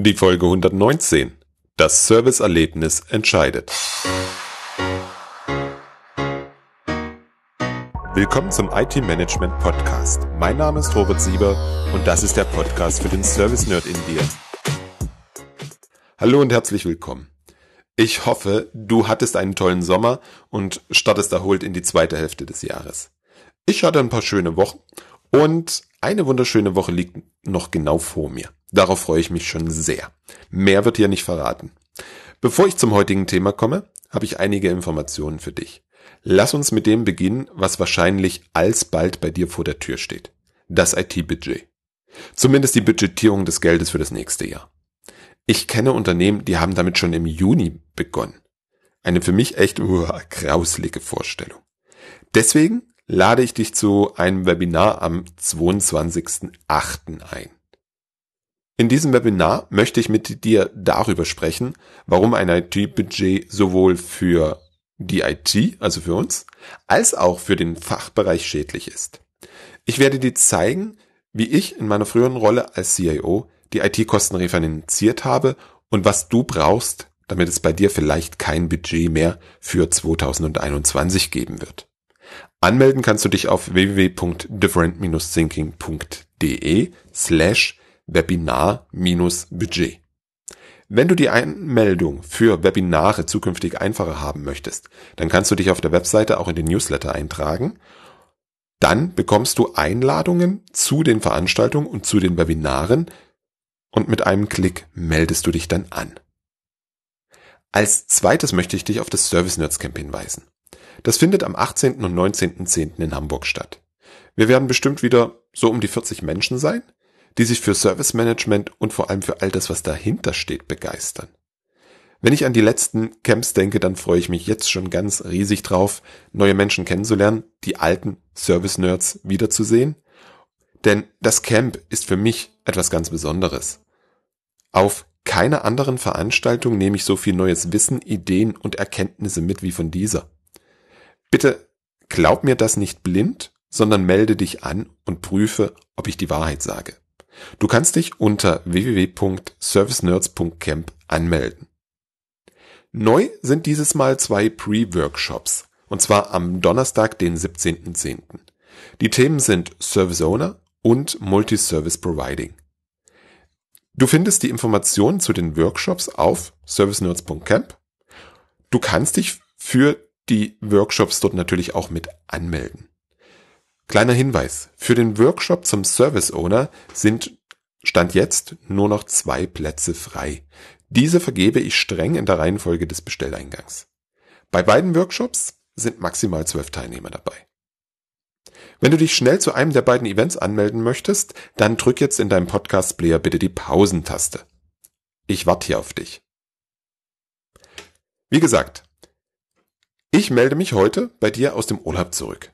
Die Folge 119. Das Serviceerlebnis entscheidet. Willkommen zum IT Management Podcast. Mein Name ist Robert Sieber und das ist der Podcast für den Service Nerd in dir. Hallo und herzlich willkommen. Ich hoffe, du hattest einen tollen Sommer und startest erholt in die zweite Hälfte des Jahres. Ich hatte ein paar schöne Wochen und eine wunderschöne Woche liegt noch genau vor mir. Darauf freue ich mich schon sehr. Mehr wird hier nicht verraten. Bevor ich zum heutigen Thema komme, habe ich einige Informationen für dich. Lass uns mit dem beginnen, was wahrscheinlich alsbald bei dir vor der Tür steht. Das IT-Budget. Zumindest die Budgetierung des Geldes für das nächste Jahr. Ich kenne Unternehmen, die haben damit schon im Juni begonnen. Eine für mich echt uh, grauslige Vorstellung. Deswegen lade ich dich zu einem Webinar am 22.08. ein. In diesem Webinar möchte ich mit dir darüber sprechen, warum ein IT-Budget sowohl für die IT, also für uns, als auch für den Fachbereich schädlich ist. Ich werde dir zeigen, wie ich in meiner früheren Rolle als CIO die IT-Kosten refinanziert habe und was du brauchst, damit es bei dir vielleicht kein Budget mehr für 2021 geben wird. Anmelden kannst du dich auf www.different-thinking.de slash Webinar-Budget. Wenn du die Einmeldung für Webinare zukünftig einfacher haben möchtest, dann kannst du dich auf der Webseite auch in den Newsletter eintragen. Dann bekommst du Einladungen zu den Veranstaltungen und zu den Webinaren und mit einem Klick meldest du dich dann an. Als zweites möchte ich dich auf das Service Nerds Camp hinweisen. Das findet am 18. und 19.10. in Hamburg statt. Wir werden bestimmt wieder so um die 40 Menschen sein die sich für Service Management und vor allem für all das, was dahinter steht, begeistern. Wenn ich an die letzten Camps denke, dann freue ich mich jetzt schon ganz riesig drauf, neue Menschen kennenzulernen, die alten Service-Nerds wiederzusehen. Denn das Camp ist für mich etwas ganz Besonderes. Auf keiner anderen Veranstaltung nehme ich so viel neues Wissen, Ideen und Erkenntnisse mit wie von dieser. Bitte glaub mir das nicht blind, sondern melde dich an und prüfe, ob ich die Wahrheit sage. Du kannst dich unter www.servicenerds.camp anmelden. Neu sind dieses Mal zwei Pre-Workshops, und zwar am Donnerstag, den 17.10. Die Themen sind Service Owner und Multi-Service Providing. Du findest die Informationen zu den Workshops auf servicenerds.camp. Du kannst dich für die Workshops dort natürlich auch mit anmelden. Kleiner Hinweis. Für den Workshop zum Service Owner sind Stand jetzt nur noch zwei Plätze frei. Diese vergebe ich streng in der Reihenfolge des Bestelleingangs. Bei beiden Workshops sind maximal zwölf Teilnehmer dabei. Wenn du dich schnell zu einem der beiden Events anmelden möchtest, dann drück jetzt in deinem Podcast-Player bitte die Pausentaste. Ich warte hier auf dich. Wie gesagt, ich melde mich heute bei dir aus dem Urlaub zurück.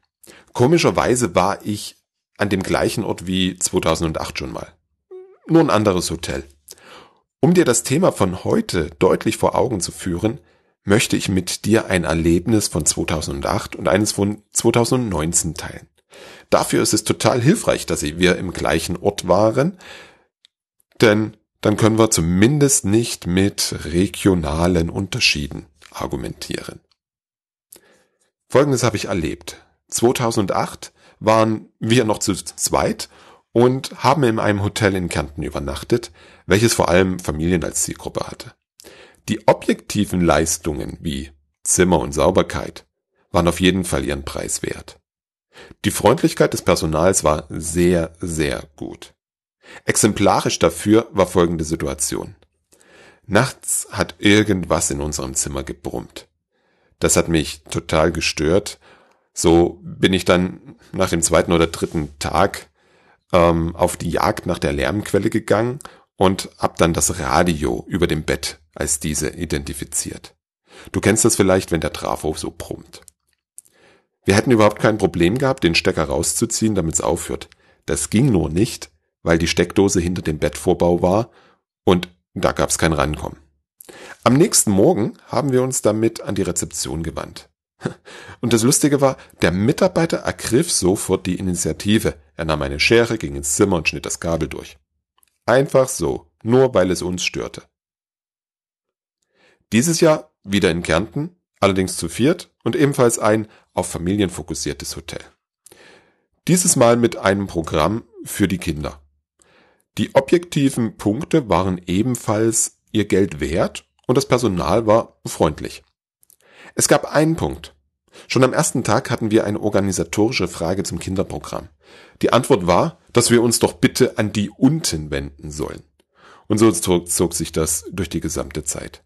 Komischerweise war ich an dem gleichen Ort wie 2008 schon mal. Nur ein anderes Hotel. Um dir das Thema von heute deutlich vor Augen zu führen, möchte ich mit dir ein Erlebnis von 2008 und eines von 2019 teilen. Dafür ist es total hilfreich, dass wir im gleichen Ort waren, denn dann können wir zumindest nicht mit regionalen Unterschieden argumentieren. Folgendes habe ich erlebt. 2008 waren wir noch zu zweit und haben in einem Hotel in Kärnten übernachtet, welches vor allem Familien als Zielgruppe hatte. Die objektiven Leistungen wie Zimmer und Sauberkeit waren auf jeden Fall ihren Preis wert. Die Freundlichkeit des Personals war sehr, sehr gut. Exemplarisch dafür war folgende Situation. Nachts hat irgendwas in unserem Zimmer gebrummt. Das hat mich total gestört so bin ich dann nach dem zweiten oder dritten Tag ähm, auf die Jagd nach der Lärmquelle gegangen und hab dann das Radio über dem Bett als diese identifiziert. Du kennst das vielleicht, wenn der Trafo so brummt. Wir hätten überhaupt kein Problem gehabt, den Stecker rauszuziehen, damit es aufhört. Das ging nur nicht, weil die Steckdose hinter dem Bettvorbau war und da gab es kein Rankommen. Am nächsten Morgen haben wir uns damit an die Rezeption gewandt. Und das Lustige war, der Mitarbeiter ergriff sofort die Initiative. Er nahm eine Schere, ging ins Zimmer und schnitt das Kabel durch. Einfach so. nur weil es uns störte. Dieses Jahr wieder in Kärnten, allerdings zu viert und ebenfalls ein auf Familien fokussiertes Hotel. Dieses Mal mit einem Programm für die Kinder. Die objektiven Punkte waren ebenfalls ihr Geld wert und das Personal war freundlich. Es gab einen Punkt. Schon am ersten Tag hatten wir eine organisatorische Frage zum Kinderprogramm. Die Antwort war, dass wir uns doch bitte an die unten wenden sollen. Und so zog sich das durch die gesamte Zeit.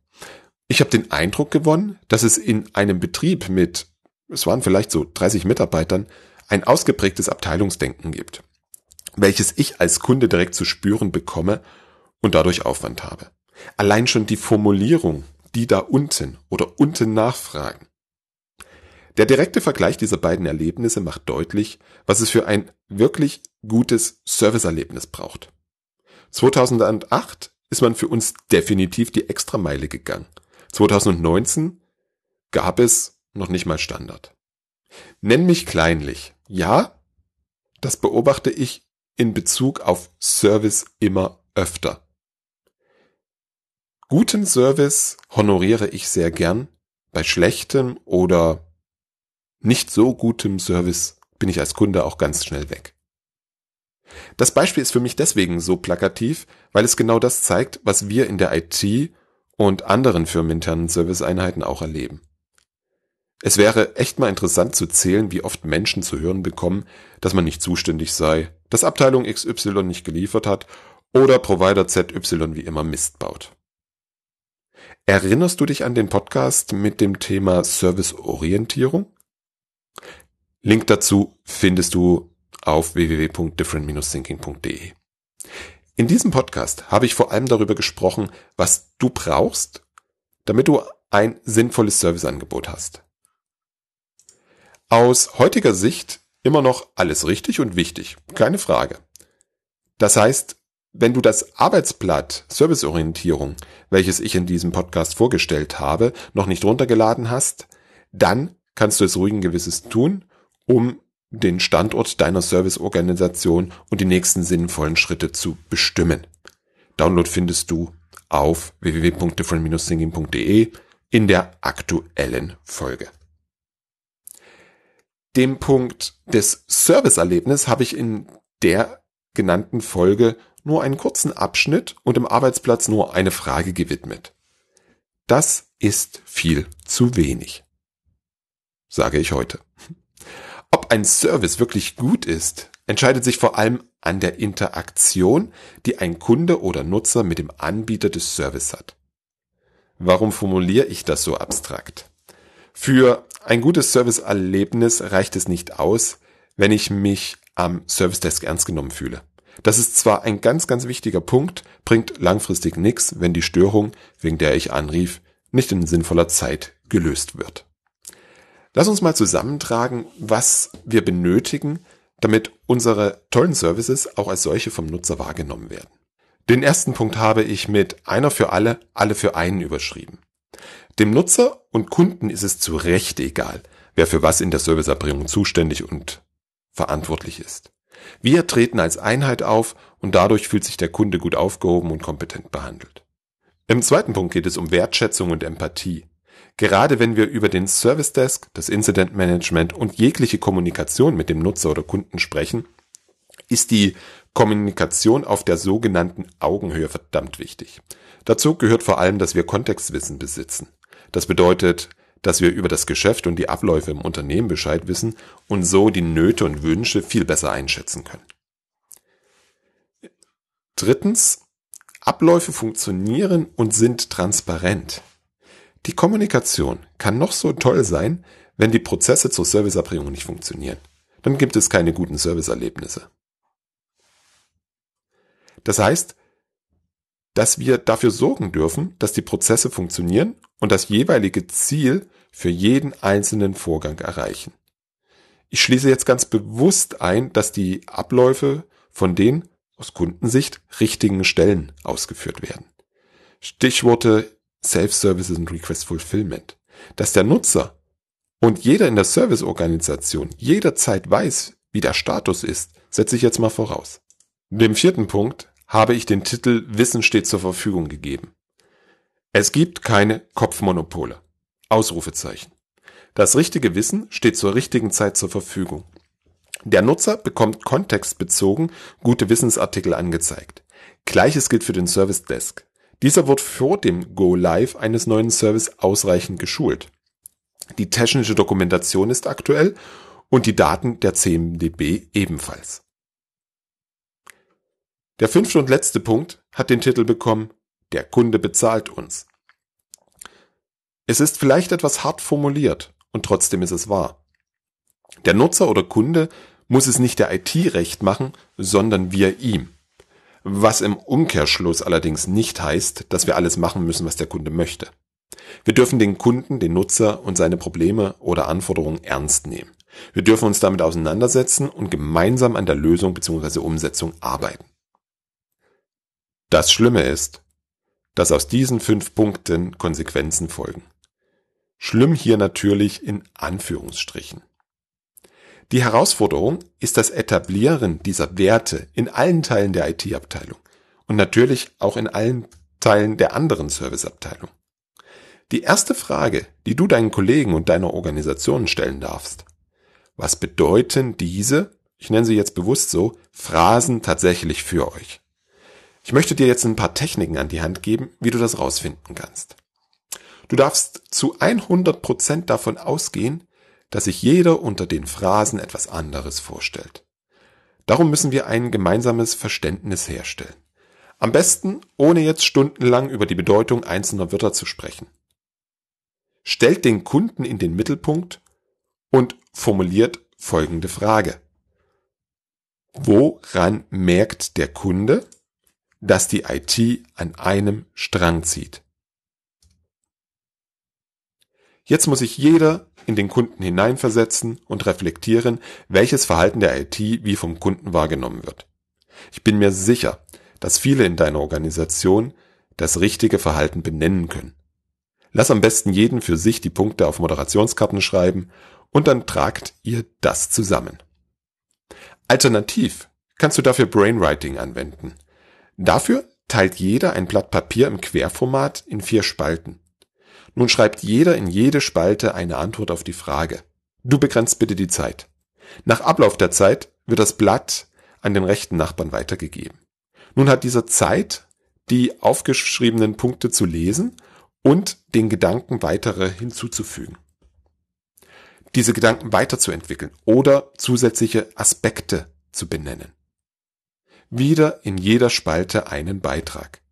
Ich habe den Eindruck gewonnen, dass es in einem Betrieb mit, es waren vielleicht so 30 Mitarbeitern, ein ausgeprägtes Abteilungsdenken gibt, welches ich als Kunde direkt zu spüren bekomme und dadurch Aufwand habe. Allein schon die Formulierung, die da unten oder unten nachfragen. Der direkte Vergleich dieser beiden Erlebnisse macht deutlich, was es für ein wirklich gutes Serviceerlebnis braucht. 2008 ist man für uns definitiv die Extrameile gegangen. 2019 gab es noch nicht mal Standard. Nenn mich kleinlich. Ja, das beobachte ich in Bezug auf Service immer öfter. Guten Service honoriere ich sehr gern. Bei schlechtem oder nicht so gutem Service bin ich als Kunde auch ganz schnell weg. Das Beispiel ist für mich deswegen so plakativ, weil es genau das zeigt, was wir in der IT und anderen firmeninternen Serviceeinheiten auch erleben. Es wäre echt mal interessant zu zählen, wie oft Menschen zu hören bekommen, dass man nicht zuständig sei, dass Abteilung XY nicht geliefert hat oder Provider ZY wie immer Mist baut. Erinnerst du dich an den Podcast mit dem Thema Serviceorientierung? Link dazu findest du auf www.different-thinking.de. In diesem Podcast habe ich vor allem darüber gesprochen, was du brauchst, damit du ein sinnvolles Serviceangebot hast. Aus heutiger Sicht immer noch alles richtig und wichtig, keine Frage. Das heißt, wenn du das Arbeitsblatt Serviceorientierung, welches ich in diesem Podcast vorgestellt habe, noch nicht runtergeladen hast, dann kannst du es ruhigen Gewisses tun, um den Standort deiner Serviceorganisation und die nächsten sinnvollen Schritte zu bestimmen. Download findest du auf www.different-thinking.de in der aktuellen Folge. Dem Punkt des Serviceerlebnis habe ich in der genannten Folge nur einen kurzen Abschnitt und im Arbeitsplatz nur eine Frage gewidmet. Das ist viel zu wenig, sage ich heute. Ob ein Service wirklich gut ist, entscheidet sich vor allem an der Interaktion, die ein Kunde oder Nutzer mit dem Anbieter des Service hat. Warum formuliere ich das so abstrakt? Für ein gutes Serviceerlebnis reicht es nicht aus, wenn ich mich am Service Desk ernst genommen fühle. Das ist zwar ein ganz, ganz wichtiger Punkt, bringt langfristig nichts, wenn die Störung, wegen der ich anrief, nicht in sinnvoller Zeit gelöst wird. Lass uns mal zusammentragen, was wir benötigen, damit unsere tollen Services auch als solche vom Nutzer wahrgenommen werden. Den ersten Punkt habe ich mit einer für alle, alle für einen überschrieben. Dem Nutzer und Kunden ist es zu Recht egal, wer für was in der Serviceerbringung zuständig und verantwortlich ist. Wir treten als Einheit auf und dadurch fühlt sich der Kunde gut aufgehoben und kompetent behandelt. Im zweiten Punkt geht es um Wertschätzung und Empathie. Gerade wenn wir über den Service Desk, das Incident Management und jegliche Kommunikation mit dem Nutzer oder Kunden sprechen, ist die Kommunikation auf der sogenannten Augenhöhe verdammt wichtig. Dazu gehört vor allem, dass wir Kontextwissen besitzen. Das bedeutet, dass wir über das Geschäft und die Abläufe im Unternehmen Bescheid wissen und so die Nöte und Wünsche viel besser einschätzen können. Drittens, Abläufe funktionieren und sind transparent. Die Kommunikation kann noch so toll sein, wenn die Prozesse zur Serviceerbringung nicht funktionieren. Dann gibt es keine guten Serviceerlebnisse. Das heißt, dass wir dafür sorgen dürfen, dass die Prozesse funktionieren und das jeweilige Ziel für jeden einzelnen Vorgang erreichen. Ich schließe jetzt ganz bewusst ein, dass die Abläufe von den aus Kundensicht richtigen Stellen ausgeführt werden. Stichworte Self-Services und Request Fulfillment. Dass der Nutzer und jeder in der Serviceorganisation jederzeit weiß, wie der Status ist, setze ich jetzt mal voraus. Dem vierten Punkt habe ich den Titel Wissen steht zur Verfügung gegeben. Es gibt keine Kopfmonopole. Ausrufezeichen. Das richtige Wissen steht zur richtigen Zeit zur Verfügung. Der Nutzer bekommt kontextbezogen gute Wissensartikel angezeigt. Gleiches gilt für den Service Desk. Dieser wird vor dem Go Live eines neuen Service ausreichend geschult. Die technische Dokumentation ist aktuell und die Daten der CMDB ebenfalls. Der fünfte und letzte Punkt hat den Titel bekommen, der Kunde bezahlt uns. Es ist vielleicht etwas hart formuliert und trotzdem ist es wahr. Der Nutzer oder Kunde muss es nicht der IT recht machen, sondern wir ihm. Was im Umkehrschluss allerdings nicht heißt, dass wir alles machen müssen, was der Kunde möchte. Wir dürfen den Kunden, den Nutzer und seine Probleme oder Anforderungen ernst nehmen. Wir dürfen uns damit auseinandersetzen und gemeinsam an der Lösung bzw. Umsetzung arbeiten. Das Schlimme ist, dass aus diesen fünf Punkten Konsequenzen folgen. Schlimm hier natürlich in Anführungsstrichen. Die Herausforderung ist das Etablieren dieser Werte in allen Teilen der IT-Abteilung und natürlich auch in allen Teilen der anderen Serviceabteilung. Die erste Frage, die du deinen Kollegen und deiner Organisation stellen darfst. Was bedeuten diese, ich nenne sie jetzt bewusst so, Phrasen tatsächlich für euch? Ich möchte dir jetzt ein paar Techniken an die Hand geben, wie du das rausfinden kannst. Du darfst zu 100% davon ausgehen, dass sich jeder unter den Phrasen etwas anderes vorstellt. Darum müssen wir ein gemeinsames Verständnis herstellen. Am besten, ohne jetzt stundenlang über die Bedeutung einzelner Wörter zu sprechen stellt den Kunden in den Mittelpunkt und formuliert folgende Frage. Woran merkt der Kunde, dass die IT an einem Strang zieht? Jetzt muss sich jeder in den Kunden hineinversetzen und reflektieren, welches Verhalten der IT wie vom Kunden wahrgenommen wird. Ich bin mir sicher, dass viele in deiner Organisation das richtige Verhalten benennen können. Lass am besten jeden für sich die Punkte auf Moderationskarten schreiben und dann tragt ihr das zusammen. Alternativ kannst du dafür Brainwriting anwenden. Dafür teilt jeder ein Blatt Papier im Querformat in vier Spalten. Nun schreibt jeder in jede Spalte eine Antwort auf die Frage. Du begrenzt bitte die Zeit. Nach Ablauf der Zeit wird das Blatt an den rechten Nachbarn weitergegeben. Nun hat dieser Zeit, die aufgeschriebenen Punkte zu lesen und den Gedanken weitere hinzuzufügen. Diese Gedanken weiterzuentwickeln oder zusätzliche Aspekte zu benennen. Wieder in jeder Spalte einen Beitrag.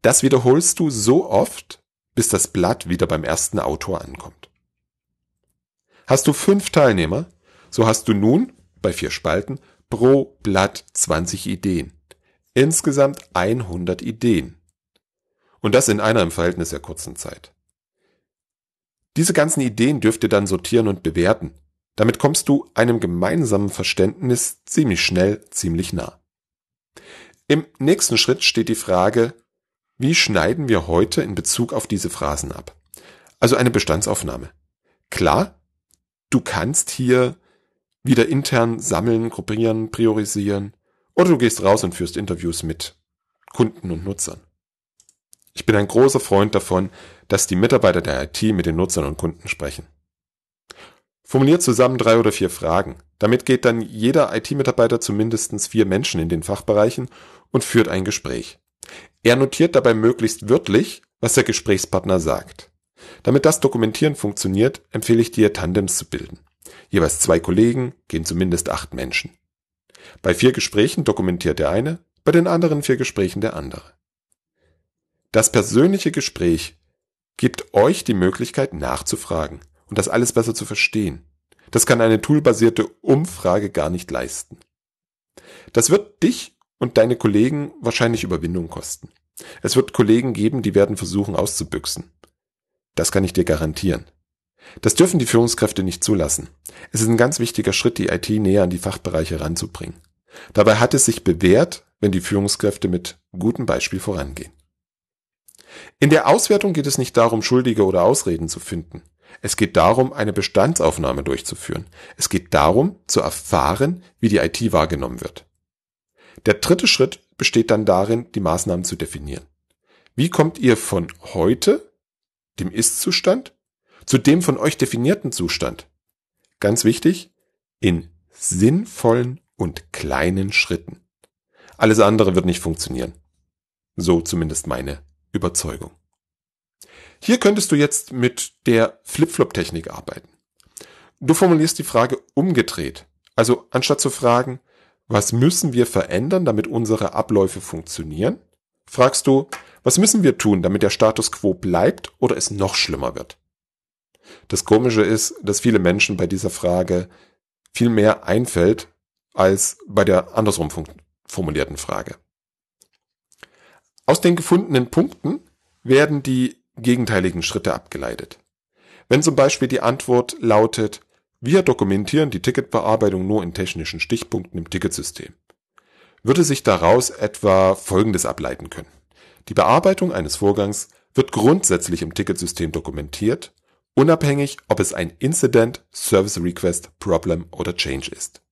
Das wiederholst du so oft, bis das Blatt wieder beim ersten Autor ankommt. Hast du fünf Teilnehmer, so hast du nun bei vier Spalten pro Blatt 20 Ideen. Insgesamt 100 Ideen. Und das in einer im Verhältnis sehr kurzen Zeit. Diese ganzen Ideen dürft ihr dann sortieren und bewerten. Damit kommst du einem gemeinsamen Verständnis ziemlich schnell, ziemlich nah. Im nächsten Schritt steht die Frage, wie schneiden wir heute in Bezug auf diese Phrasen ab? Also eine Bestandsaufnahme. Klar, du kannst hier wieder intern sammeln, gruppieren, priorisieren oder du gehst raus und führst Interviews mit Kunden und Nutzern. Ich bin ein großer Freund davon, dass die Mitarbeiter der IT mit den Nutzern und Kunden sprechen. Formuliert zusammen drei oder vier Fragen. Damit geht dann jeder IT-Mitarbeiter zu mindestens vier Menschen in den Fachbereichen und führt ein Gespräch. Er notiert dabei möglichst wörtlich, was der Gesprächspartner sagt. Damit das Dokumentieren funktioniert, empfehle ich dir, Tandems zu bilden. Jeweils zwei Kollegen gehen zumindest acht Menschen. Bei vier Gesprächen dokumentiert der eine, bei den anderen vier Gesprächen der andere. Das persönliche Gespräch gibt euch die Möglichkeit nachzufragen und das alles besser zu verstehen. Das kann eine toolbasierte Umfrage gar nicht leisten. Das wird dich und deine Kollegen wahrscheinlich Überwindung kosten. Es wird Kollegen geben, die werden versuchen auszubüchsen. Das kann ich dir garantieren. Das dürfen die Führungskräfte nicht zulassen. Es ist ein ganz wichtiger Schritt, die IT näher an die Fachbereiche ranzubringen. Dabei hat es sich bewährt, wenn die Führungskräfte mit gutem Beispiel vorangehen. In der Auswertung geht es nicht darum, Schuldige oder Ausreden zu finden. Es geht darum, eine Bestandsaufnahme durchzuführen. Es geht darum, zu erfahren, wie die IT wahrgenommen wird. Der dritte Schritt besteht dann darin, die Maßnahmen zu definieren. Wie kommt ihr von heute, dem Ist-Zustand, zu dem von euch definierten Zustand? Ganz wichtig, in sinnvollen und kleinen Schritten. Alles andere wird nicht funktionieren. So zumindest meine Überzeugung. Hier könntest du jetzt mit der Flip-Flop-Technik arbeiten. Du formulierst die Frage umgedreht. Also anstatt zu fragen, was müssen wir verändern, damit unsere Abläufe funktionieren, fragst du, was müssen wir tun, damit der Status quo bleibt oder es noch schlimmer wird? Das Komische ist, dass viele Menschen bei dieser Frage viel mehr einfällt als bei der andersrum formulierten Frage. Aus den gefundenen Punkten werden die gegenteiligen Schritte abgeleitet. Wenn zum Beispiel die Antwort lautet, wir dokumentieren die Ticketbearbeitung nur in technischen Stichpunkten im Ticketsystem, würde sich daraus etwa Folgendes ableiten können. Die Bearbeitung eines Vorgangs wird grundsätzlich im Ticketsystem dokumentiert, unabhängig ob es ein Incident, Service Request, Problem oder Change ist.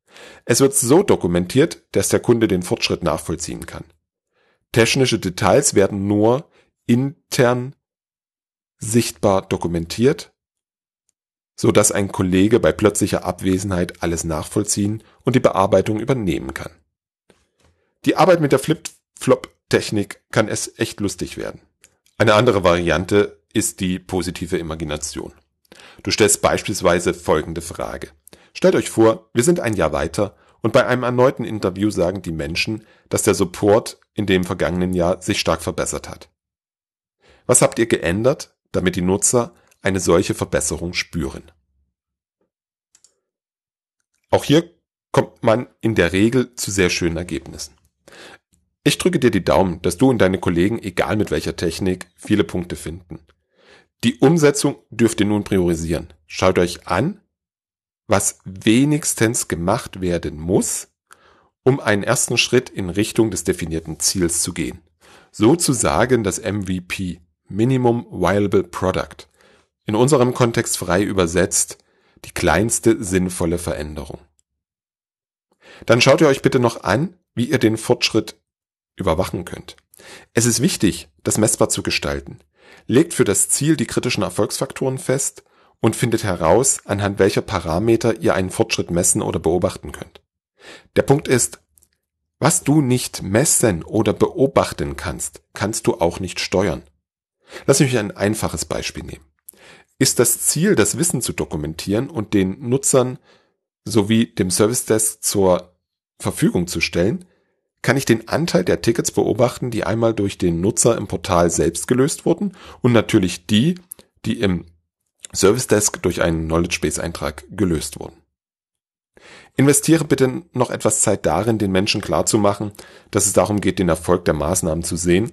Es wird so dokumentiert, dass der Kunde den Fortschritt nachvollziehen kann. Technische Details werden nur intern sichtbar dokumentiert, so dass ein Kollege bei plötzlicher Abwesenheit alles nachvollziehen und die Bearbeitung übernehmen kann. Die Arbeit mit der Flip-Flop-Technik kann es echt lustig werden. Eine andere Variante ist die positive Imagination. Du stellst beispielsweise folgende Frage. Stellt euch vor, wir sind ein Jahr weiter und bei einem erneuten Interview sagen die Menschen, dass der Support in dem vergangenen Jahr sich stark verbessert hat. Was habt ihr geändert, damit die Nutzer eine solche Verbesserung spüren? Auch hier kommt man in der Regel zu sehr schönen Ergebnissen. Ich drücke dir die Daumen, dass du und deine Kollegen, egal mit welcher Technik, viele Punkte finden. Die Umsetzung dürft ihr nun priorisieren. Schaut euch an, was wenigstens gemacht werden muss, um einen ersten Schritt in Richtung des definierten Ziels zu gehen. Sozusagen das MVP, Minimum Viable Product. In unserem Kontext frei übersetzt, die kleinste sinnvolle Veränderung. Dann schaut ihr euch bitte noch an, wie ihr den Fortschritt überwachen könnt. Es ist wichtig, das messbar zu gestalten. Legt für das Ziel die kritischen Erfolgsfaktoren fest und findet heraus, anhand welcher Parameter ihr einen Fortschritt messen oder beobachten könnt. Der Punkt ist, was du nicht messen oder beobachten kannst, kannst du auch nicht steuern. Lass mich ein einfaches Beispiel nehmen. Ist das Ziel, das Wissen zu dokumentieren und den Nutzern sowie dem Service Desk zur Verfügung zu stellen, kann ich den Anteil der Tickets beobachten, die einmal durch den Nutzer im Portal selbst gelöst wurden und natürlich die, die im Service Desk durch einen Knowledge Base Eintrag gelöst wurden. Investiere bitte noch etwas Zeit darin, den Menschen klarzumachen, dass es darum geht, den Erfolg der Maßnahmen zu sehen,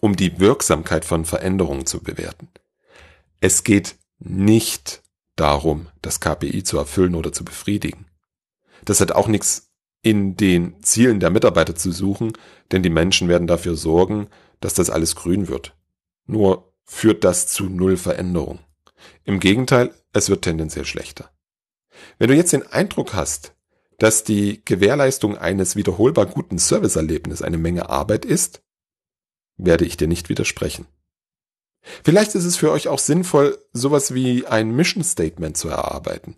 um die Wirksamkeit von Veränderungen zu bewerten. Es geht nicht darum, das KPI zu erfüllen oder zu befriedigen. Das hat auch nichts in den Zielen der Mitarbeiter zu suchen, denn die Menschen werden dafür sorgen, dass das alles grün wird. Nur führt das zu null Veränderung. Im Gegenteil, es wird tendenziell schlechter. Wenn du jetzt den Eindruck hast, dass die Gewährleistung eines wiederholbar guten Serviceerlebnisses eine Menge Arbeit ist, werde ich dir nicht widersprechen. Vielleicht ist es für euch auch sinnvoll, sowas wie ein Mission Statement zu erarbeiten.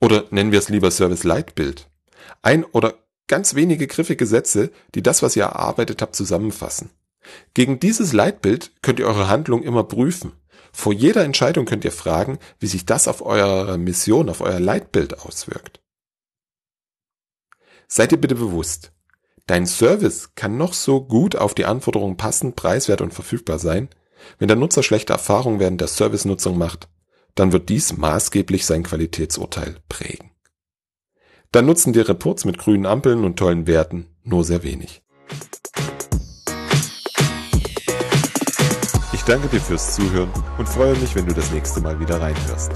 Oder nennen wir es lieber Service Leitbild. Ein oder ganz wenige griffige Sätze, die das, was ihr erarbeitet habt, zusammenfassen. Gegen dieses Leitbild könnt ihr eure Handlung immer prüfen vor jeder Entscheidung könnt ihr fragen, wie sich das auf eure Mission, auf euer Leitbild auswirkt. Seid ihr bitte bewusst, dein Service kann noch so gut auf die Anforderungen passend, preiswert und verfügbar sein. Wenn der Nutzer schlechte Erfahrungen während der Servicenutzung macht, dann wird dies maßgeblich sein Qualitätsurteil prägen. Dann nutzen die Reports mit grünen Ampeln und tollen Werten nur sehr wenig. danke dir fürs Zuhören und freue mich, wenn du das nächste Mal wieder reinhörst.